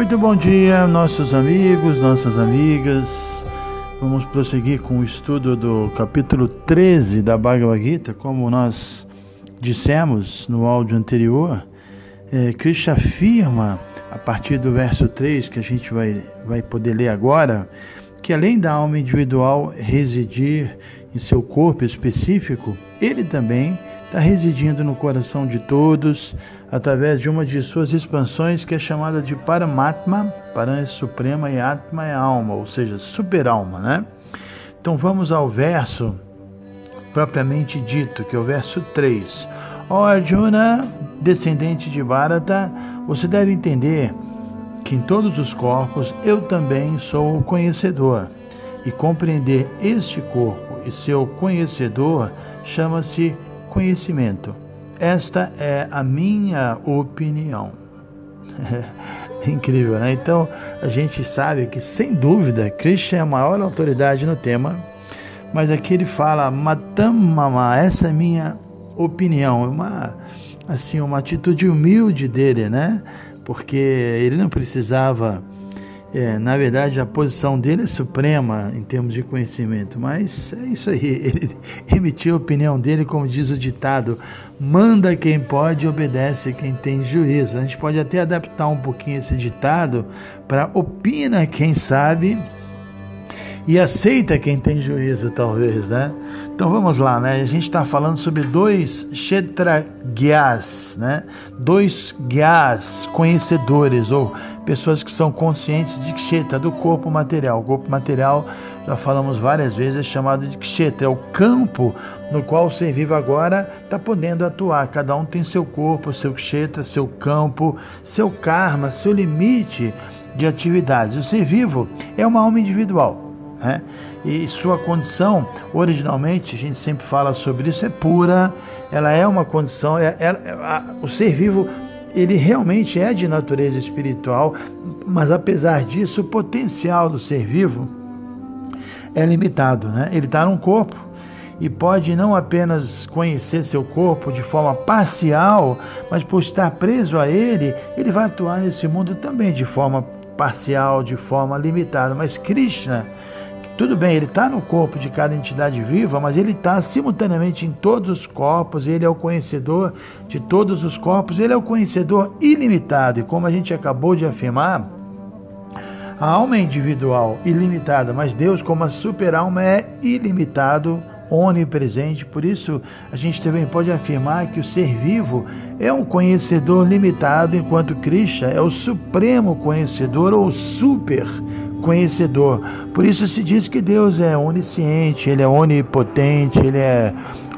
Muito bom dia, nossos amigos, nossas amigas. Vamos prosseguir com o estudo do capítulo 13 da Bhagavad Gita, como nós dissemos no áudio anterior. É, Krishna afirma, a partir do verso 3, que a gente vai, vai poder ler agora, que além da alma individual residir em seu corpo específico, ele também está residindo no coração de todos através de uma de suas expansões que é chamada de Paramatma, Paran é suprema e Atma é alma, ou seja, super-alma, né? Então vamos ao verso propriamente dito, que é o verso 3. Ó Arjuna, descendente de Bharata, você deve entender que em todos os corpos eu também sou o conhecedor. E compreender este corpo e seu conhecedor chama-se conhecimento. Esta é a minha opinião. Incrível, né? Então a gente sabe que, sem dúvida, Krishna é a maior autoridade no tema, mas aqui ele fala Matamama, essa é a minha opinião. Uma, assim, uma atitude humilde dele, né? Porque ele não precisava é, na verdade, a posição dele é suprema em termos de conhecimento, mas é isso aí. Ele emitiu a opinião dele, como diz o ditado: manda quem pode, obedece quem tem juízo. A gente pode até adaptar um pouquinho esse ditado para opina quem sabe e aceita quem tem juízo, talvez, né? Então vamos lá, né? A gente está falando sobre dois Kshetragyas, né? Dois Gyas, conhecedores ou pessoas que são conscientes de Kshetra, do corpo material. O corpo material, já falamos várias vezes, é chamado de Kshetra, é o campo no qual o ser vivo agora está podendo atuar. Cada um tem seu corpo, seu Kshetra, seu campo, seu karma, seu limite de atividades. O ser vivo é uma alma individual né? E sua condição, originalmente, a gente sempre fala sobre isso, é pura, ela é uma condição, é, é, a, o ser vivo, ele realmente é de natureza espiritual, mas apesar disso, o potencial do ser vivo é limitado, né? Ele está num corpo e pode não apenas conhecer seu corpo de forma parcial, mas por estar preso a ele, ele vai atuar nesse mundo também de forma parcial, de forma limitada. Mas Krishna, tudo bem, ele está no corpo de cada entidade viva, mas ele está simultaneamente em todos os corpos, ele é o conhecedor de todos os corpos, ele é o conhecedor ilimitado. E como a gente acabou de afirmar, a alma é individual, ilimitada, mas Deus, como a super-alma, é ilimitado, onipresente. Por isso, a gente também pode afirmar que o ser vivo é um conhecedor limitado, enquanto Krishna é o supremo conhecedor ou super conhecedor. Por isso se diz que Deus é onisciente, ele é onipotente, ele é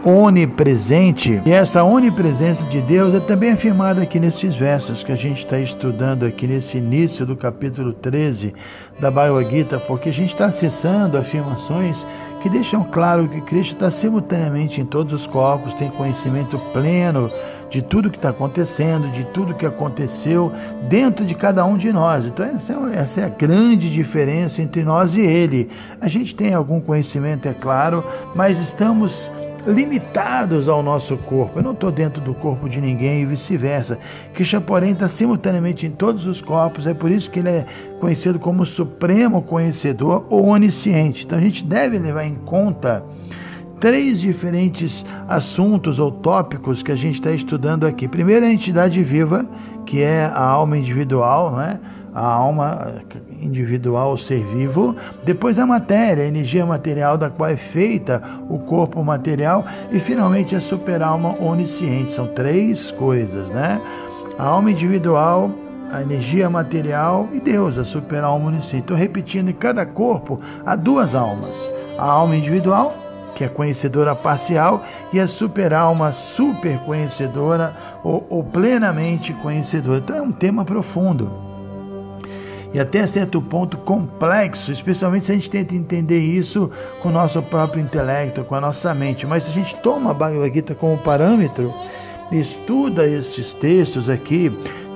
onipresente. E essa onipresença de Deus é também afirmada aqui nesses versos que a gente está estudando aqui nesse início do capítulo 13 da Bhagavad Gita, porque a gente está acessando afirmações que deixam claro que Cristo está simultaneamente em todos os corpos, tem conhecimento pleno de tudo que está acontecendo, de tudo que aconteceu dentro de cada um de nós. Então, essa é, essa é a grande diferença entre nós e Ele. A gente tem algum conhecimento, é claro, mas estamos limitados ao nosso corpo. Eu não estou dentro do corpo de ninguém e vice-versa. Krishna, porém, está simultaneamente em todos os corpos, é por isso que ele é conhecido como supremo conhecedor ou onisciente. Então a gente deve levar em conta três diferentes assuntos ou tópicos que a gente está estudando aqui. Primeiro, a entidade viva, que é a alma individual, não é? a alma individual, o ser vivo, depois a matéria, a energia material da qual é feita o corpo material e finalmente a superalma onisciente. São três coisas, né? A alma individual, a energia material e Deus, a superalma onisciente. Estou repetindo, em cada corpo há duas almas: a alma individual que é conhecedora parcial, e a super conhecedora ou, ou plenamente conhecedora. Então é um tema profundo e até certo ponto complexo, especialmente se a gente tenta entender isso com o nosso próprio intelecto, com a nossa mente. Mas se a gente toma a Bhagavad Gita como parâmetro, estuda esses textos aqui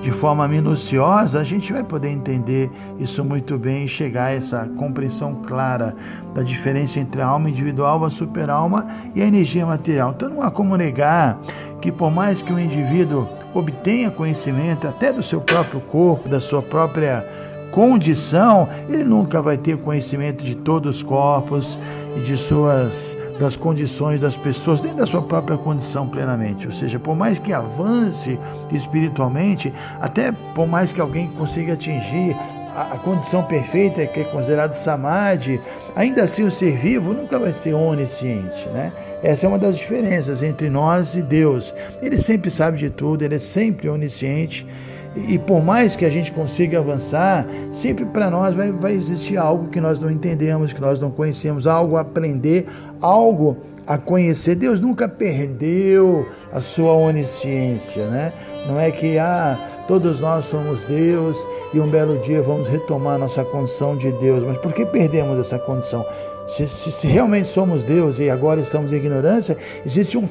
de forma minuciosa, a gente vai poder entender isso muito bem e chegar a essa compreensão clara da diferença entre a alma individual, a superalma e a energia material. Então não há como negar que por mais que o indivíduo obtenha conhecimento até do seu próprio corpo, da sua própria condição, ele nunca vai ter conhecimento de todos os corpos e de suas das condições das pessoas, nem da sua própria condição plenamente. Ou seja, por mais que avance espiritualmente, até por mais que alguém consiga atingir a, a condição perfeita, que é considerado samadhi, ainda assim o ser vivo nunca vai ser onisciente, né? Essa é uma das diferenças entre nós e Deus. Ele sempre sabe de tudo, ele é sempre onisciente e por mais que a gente consiga avançar, sempre para nós vai, vai existir algo que nós não entendemos, que nós não conhecemos, algo a aprender, algo a conhecer. Deus nunca perdeu a sua onisciência, né? Não é que ah, todos nós somos Deus e um belo dia vamos retomar nossa condição de Deus. Mas por que perdemos essa condição? Se, se, se, realmente somos Deus e agora estamos em ignorância, existe um,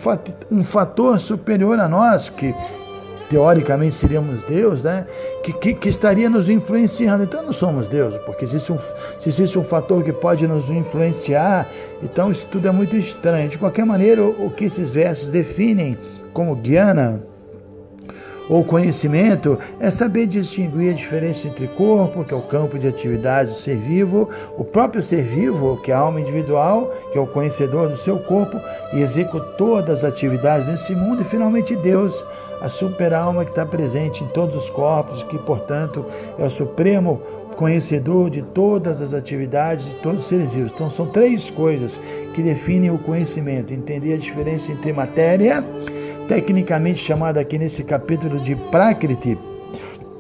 um fator superior a nós que teoricamente seríamos Deus, né? Que, que, que, estaria nos influenciando. Então não somos Deus, porque existe um, se existe um fator que pode nos influenciar, então isso tudo é muito estranho. De qualquer maneira, o, o que esses versos definem como guiana ou conhecimento é saber distinguir a diferença entre corpo, que é o campo de atividades do ser vivo, o próprio ser vivo, que é a alma individual, que é o conhecedor do seu corpo e executor das atividades nesse mundo, e finalmente Deus, a super-alma que está presente em todos os corpos, que, portanto, é o supremo conhecedor de todas as atividades de todos os seres vivos. Então, são três coisas que definem o conhecimento: entender a diferença entre matéria, tecnicamente chamada aqui nesse capítulo de Prakriti,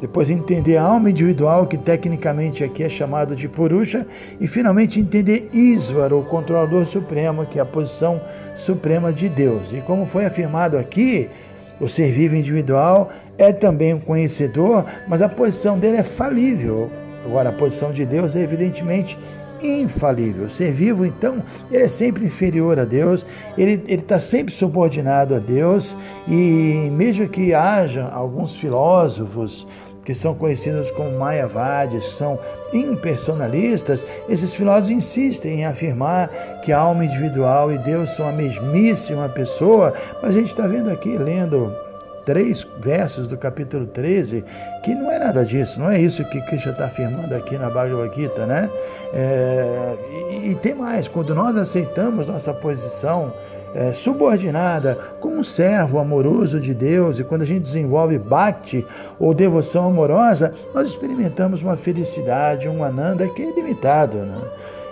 depois entender a alma individual, que tecnicamente aqui é chamado de Purusha, e finalmente entender Isvara, o controlador supremo, que é a posição suprema de Deus. E como foi afirmado aqui, o ser vivo individual é também um conhecedor, mas a posição dele é falível. Agora, a posição de Deus é evidentemente infalível. O ser vivo, então, ele é sempre inferior a Deus, ele está sempre subordinado a Deus, e mesmo que haja alguns filósofos que são conhecidos como Mayavadis, que são impersonalistas, esses filósofos insistem em afirmar que a alma individual e Deus são a mesmíssima pessoa, mas a gente está vendo aqui, lendo três versos do capítulo 13, que não é nada disso, não é isso que Krishna está afirmando aqui na Bhagavad Gita, né? É, e, e tem mais, quando nós aceitamos nossa posição é, subordinada como um servo amoroso de Deus, e quando a gente desenvolve bhakti ou devoção amorosa, nós experimentamos uma felicidade, um ananda que é ilimitado. Né?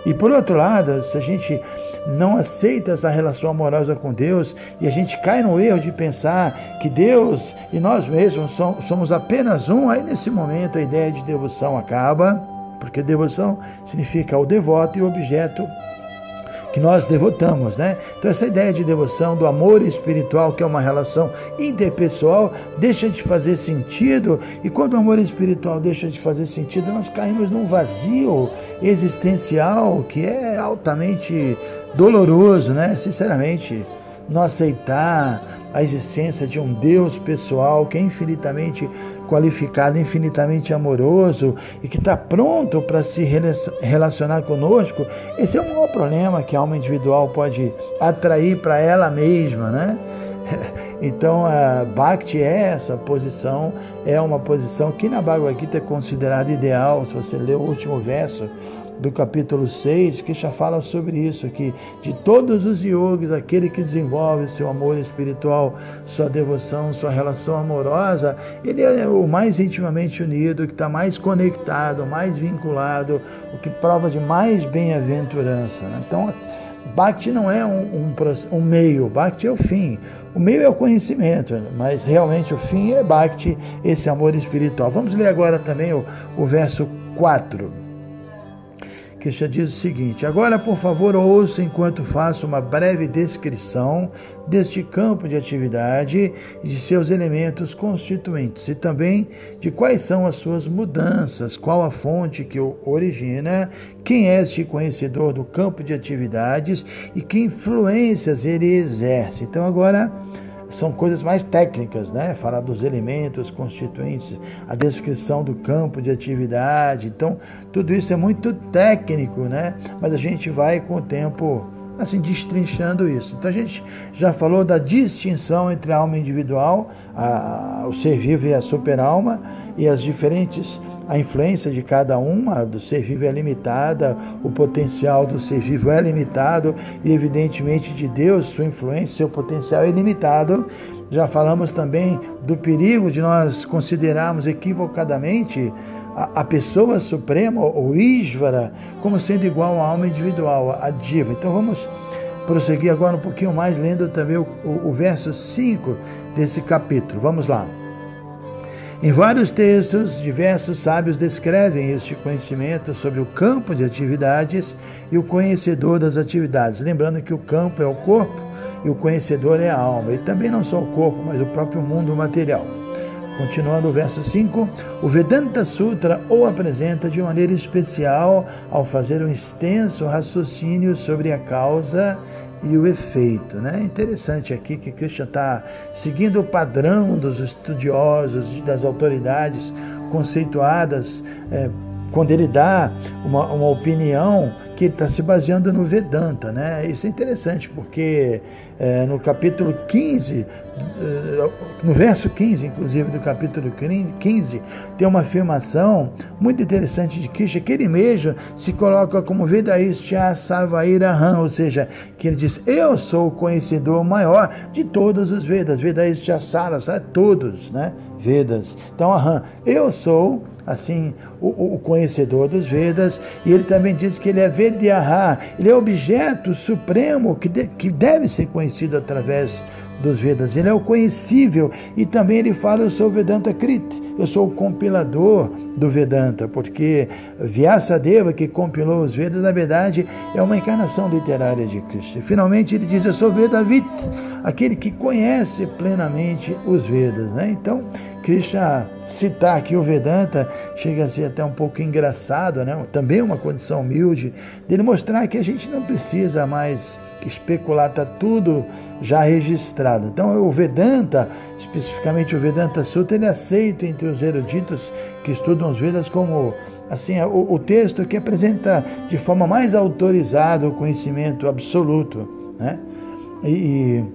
E por outro lado, se a gente não aceita essa relação amorosa com Deus e a gente cai no erro de pensar que Deus e nós mesmos somos apenas um, aí nesse momento a ideia de devoção acaba, porque devoção significa o devoto e o objeto que nós devotamos, né? Então essa ideia de devoção, do amor espiritual, que é uma relação interpessoal, deixa de fazer sentido, e quando o amor espiritual deixa de fazer sentido, nós caímos num vazio existencial que é altamente doloroso, né? Sinceramente, não aceitar a existência de um Deus pessoal que é infinitamente qualificado, infinitamente amoroso e que está pronto para se relacionar conosco, esse é o maior problema que a alma individual pode atrair para ela mesma, né? Então, a Bhakti é essa posição, é uma posição que na Bhagavad Gita é considerada ideal. Se você ler o último verso, do capítulo 6, que já fala sobre isso, que de todos os yogis, aquele que desenvolve seu amor espiritual, sua devoção, sua relação amorosa, ele é o mais intimamente unido, que está mais conectado, mais vinculado, o que prova de mais bem-aventurança. Né? Então, Bhakti não é um, um, um meio, Bhakti é o fim. O meio é o conhecimento, mas realmente o fim é Bhakti, esse amor espiritual. Vamos ler agora também o, o verso 4 Krishna diz o seguinte: Agora, por favor, ouça enquanto faço uma breve descrição deste campo de atividade e de seus elementos constituintes, e também de quais são as suas mudanças, qual a fonte que o origina, quem é este conhecedor do campo de atividades e que influências ele exerce. Então, agora são coisas mais técnicas, né? Falar dos elementos constituintes, a descrição do campo de atividade. Então, tudo isso é muito técnico, né? Mas a gente vai com o tempo assim destrinchando isso. Então a gente já falou da distinção entre a alma individual, a, o ser vivo e a superalma e as diferentes a influência de cada uma do ser vivo é limitada, o potencial do ser vivo é limitado e, evidentemente, de Deus, sua influência, seu potencial é limitado. Já falamos também do perigo de nós considerarmos equivocadamente a, a pessoa suprema, ou Ísvara, como sendo igual à alma individual, a diva. Então vamos prosseguir agora um pouquinho mais, lendo também o, o, o verso 5 desse capítulo. Vamos lá. Em vários textos, diversos sábios descrevem este conhecimento sobre o campo de atividades e o conhecedor das atividades. Lembrando que o campo é o corpo e o conhecedor é a alma. E também não só o corpo, mas o próprio mundo material. Continuando o verso 5, o Vedanta Sutra o apresenta de maneira especial ao fazer um extenso raciocínio sobre a causa e o efeito. Né? Interessante aqui que Krishna está seguindo o padrão dos estudiosos e das autoridades conceituadas é, quando ele dá uma, uma opinião que está se baseando no Vedanta. Né? Isso é interessante porque é, no capítulo 15, é, no verso 15, inclusive, do capítulo 15, tem uma afirmação muito interessante de Krishna, que ele mesmo se coloca como Vedaistya Savairaham, ou seja, que ele diz: Eu sou o conhecedor maior de todos os Vedas, Vedaistya Sarasa, todos, né? Vedas. Então, aham, eu sou assim, o, o, conhecedor dos Vedas, e ele também diz que ele é Vedyaha, ele é objeto supremo que, de, que deve ser conhecido através dos Vedas. Ele é o conhecível e também ele fala: Eu sou Vedanta Krit, eu sou o compilador do Vedanta, porque Vyasadeva, que compilou os Vedas, na verdade é uma encarnação literária de Krishna. Finalmente ele diz: Eu sou Vedavit, aquele que conhece plenamente os Vedas. Né? Então, Krishna citar aqui o Vedanta chega a ser até um pouco engraçado, né? também uma condição humilde, dele mostrar que a gente não precisa mais especular, está tudo já registrado. Então o Vedanta, especificamente o Vedanta Sutra, ele é aceito entre os eruditos que estudam os Vedas como assim o, o texto que apresenta de forma mais autorizada o conhecimento absoluto, né? e, e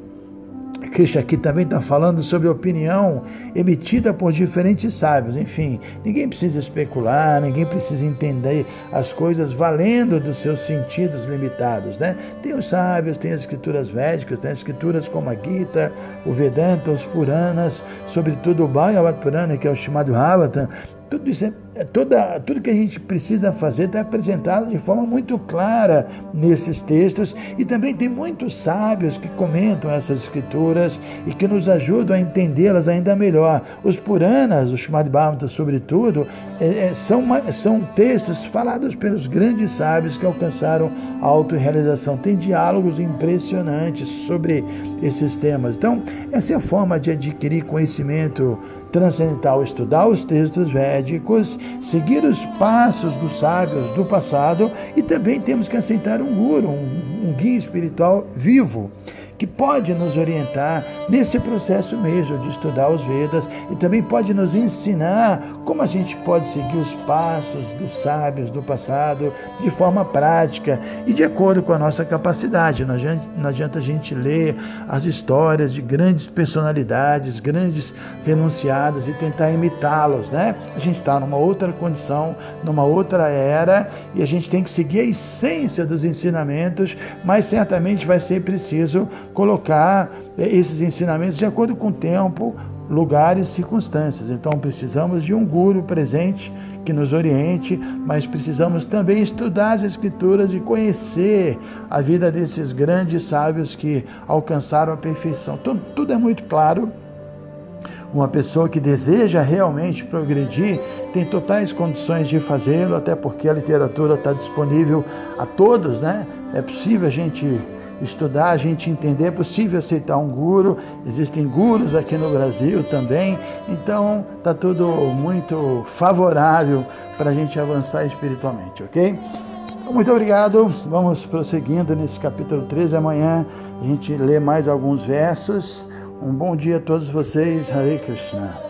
Krishna aqui também está falando sobre opinião emitida por diferentes sábios. Enfim, ninguém precisa especular, ninguém precisa entender as coisas valendo dos seus sentidos limitados. Né? Tem os sábios, tem as escrituras védicas, tem as escrituras como a Gita, o Vedanta, os Puranas, sobretudo o Bhagavad Purana, que é o chamado Havatan, tudo isso é, é, toda, tudo que a gente precisa fazer está apresentado de forma muito clara nesses textos e também tem muitos sábios que comentam essas escrituras e que nos ajudam a entendê-las ainda melhor. Os Puranas, o Srimad Bhagavatam sobretudo, é, é, são, são textos falados pelos grandes sábios que alcançaram a autorrealização. Tem diálogos impressionantes sobre esses temas. Então, essa é a forma de adquirir conhecimento transcendental, estudar os textos védicos, seguir os passos dos sábios do passado e também temos que aceitar um guru, um, um guia espiritual vivo que pode nos orientar nesse processo mesmo de estudar os Vedas e também pode nos ensinar como a gente pode seguir os passos dos sábios do passado de forma prática e de acordo com a nossa capacidade. Não adianta, não adianta a gente ler as histórias de grandes personalidades, grandes renunciados e tentar imitá-los, né? A gente está numa outra condição, numa outra era e a gente tem que seguir a essência dos ensinamentos, mas certamente vai ser preciso colocar eh, esses ensinamentos de acordo com o tempo, lugares circunstâncias. Então precisamos de um guru presente que nos oriente, mas precisamos também estudar as escrituras e conhecer a vida desses grandes sábios que alcançaram a perfeição. Tudo, tudo é muito claro Uma pessoa que deseja realmente progredir tem totais condições de fazê-lo, até porque a literatura está disponível a todos, né? É possível a gente estudar, a gente entender, é possível aceitar um guru, existem gurus aqui no Brasil também, então está tudo muito favorável para a gente avançar espiritualmente, ok? Muito obrigado, vamos prosseguindo nesse capítulo 13, amanhã a gente lê mais alguns versos. Um bom dia a todos vocês, Hare Krishna.